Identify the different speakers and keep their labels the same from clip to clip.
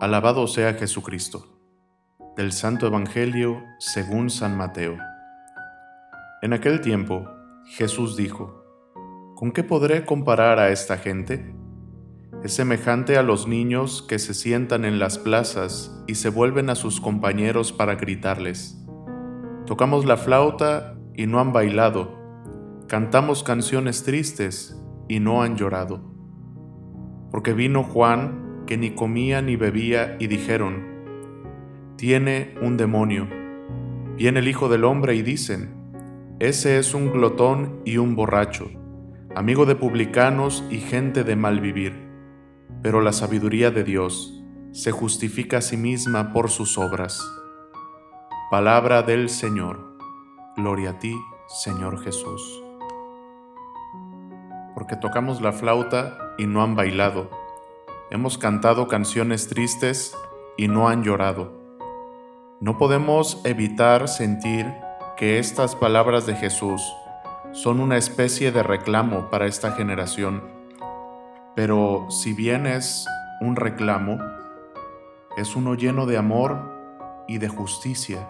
Speaker 1: Alabado sea Jesucristo. Del Santo Evangelio según San Mateo. En aquel tiempo, Jesús dijo, ¿Con qué podré comparar a esta gente? Es semejante a los niños que se sientan en las plazas y se vuelven a sus compañeros para gritarles. Tocamos la flauta y no han bailado, cantamos canciones tristes y no han llorado. Porque vino Juan, que ni comía ni bebía, y dijeron, Tiene un demonio. Viene el Hijo del Hombre y dicen, Ese es un glotón y un borracho, amigo de publicanos y gente de mal vivir. Pero la sabiduría de Dios se justifica a sí misma por sus obras. Palabra del Señor. Gloria a ti, Señor Jesús. Porque tocamos la flauta y no han bailado Hemos cantado canciones tristes y no han llorado. No podemos evitar sentir que estas palabras de Jesús son una especie de reclamo para esta generación. Pero si bien es un reclamo, es uno lleno de amor y de justicia.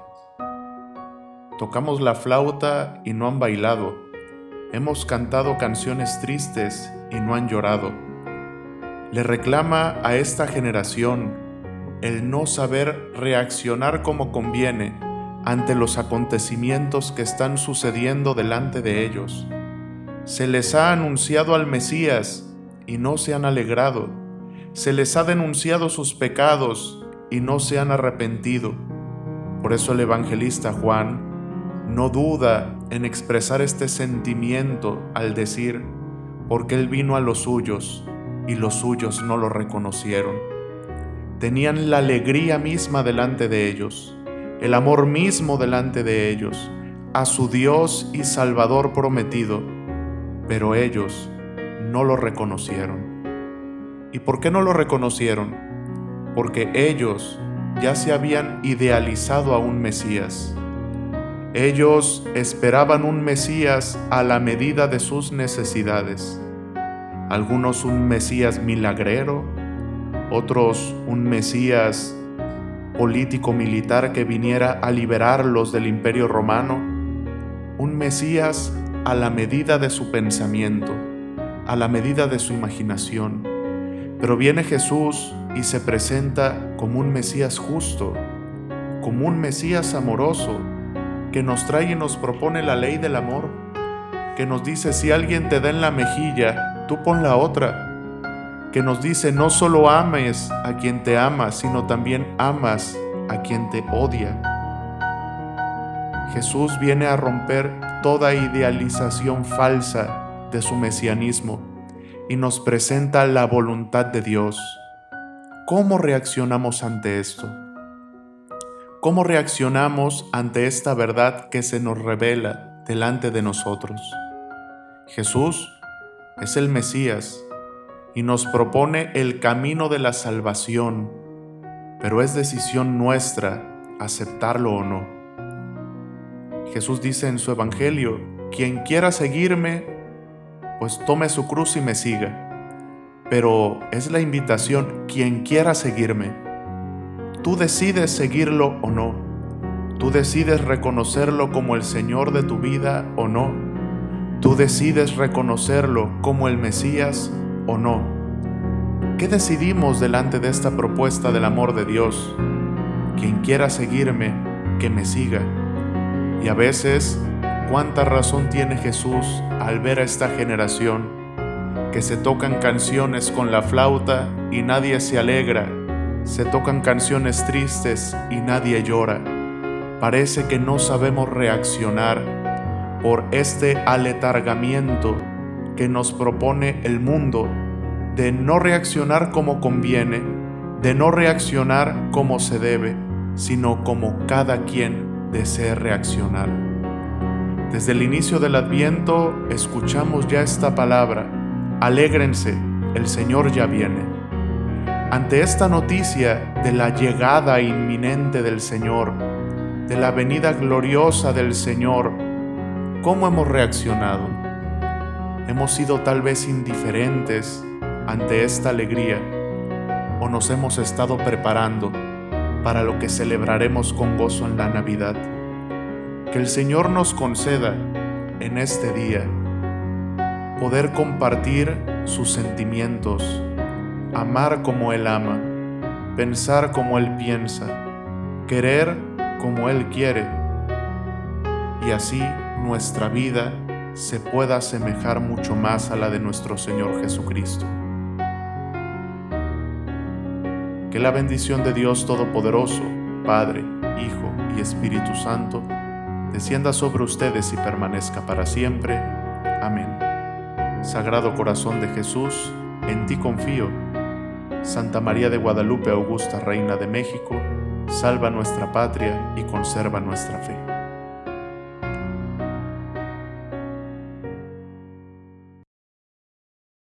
Speaker 1: Tocamos la flauta y no han bailado. Hemos cantado canciones tristes y no han llorado le reclama a esta generación el no saber reaccionar como conviene ante los acontecimientos que están sucediendo delante de ellos. Se les ha anunciado al Mesías y no se han alegrado. Se les ha denunciado sus pecados y no se han arrepentido. Por eso el evangelista Juan no duda en expresar este sentimiento al decir, porque él vino a los suyos y los suyos no lo reconocieron. Tenían la alegría misma delante de ellos, el amor mismo delante de ellos, a su Dios y Salvador prometido, pero ellos no lo reconocieron. ¿Y por qué no lo reconocieron? Porque ellos ya se habían idealizado a un Mesías. Ellos esperaban un Mesías a la medida de sus necesidades algunos un Mesías milagrero, otros un Mesías político militar que viniera a liberarlos del imperio romano, un Mesías a la medida de su pensamiento, a la medida de su imaginación. Pero viene Jesús y se presenta como un Mesías justo, como un Mesías amoroso, que nos trae y nos propone la ley del amor, que nos dice si alguien te da en la mejilla, tú pon la otra, que nos dice no solo ames a quien te ama, sino también amas a quien te odia. Jesús viene a romper toda idealización falsa de su mesianismo y nos presenta la voluntad de Dios. ¿Cómo reaccionamos ante esto? ¿Cómo reaccionamos ante esta verdad que se nos revela delante de nosotros? Jesús es el Mesías y nos propone el camino de la salvación, pero es decisión nuestra aceptarlo o no. Jesús dice en su Evangelio, quien quiera seguirme, pues tome su cruz y me siga. Pero es la invitación, quien quiera seguirme. Tú decides seguirlo o no. Tú decides reconocerlo como el Señor de tu vida o no. Tú decides reconocerlo como el Mesías o no. ¿Qué decidimos delante de esta propuesta del amor de Dios? Quien quiera seguirme, que me siga. Y a veces, ¿cuánta razón tiene Jesús al ver a esta generación que se tocan canciones con la flauta y nadie se alegra? Se tocan canciones tristes y nadie llora. Parece que no sabemos reaccionar por este aletargamiento que nos propone el mundo de no reaccionar como conviene, de no reaccionar como se debe, sino como cada quien desee reaccionar. Desde el inicio del adviento escuchamos ya esta palabra, alégrense, el Señor ya viene. Ante esta noticia de la llegada inminente del Señor, de la venida gloriosa del Señor, ¿Cómo hemos reaccionado? Hemos sido tal vez indiferentes ante esta alegría. o nos hemos estado preparando para lo que celebraremos con gozo en la Navidad. Que el Señor nos conceda en este día poder compartir sus sentimientos, amar como Él ama, pensar como Él piensa, querer como Él quiere, y así nuestra vida se pueda asemejar mucho más a la de nuestro Señor Jesucristo. Que la bendición de Dios Todopoderoso, Padre, Hijo y Espíritu Santo, descienda sobre ustedes y permanezca para siempre. Amén. Sagrado Corazón de Jesús, en ti confío. Santa María de Guadalupe, Augusta, Reina de México, salva nuestra patria y conserva nuestra fe.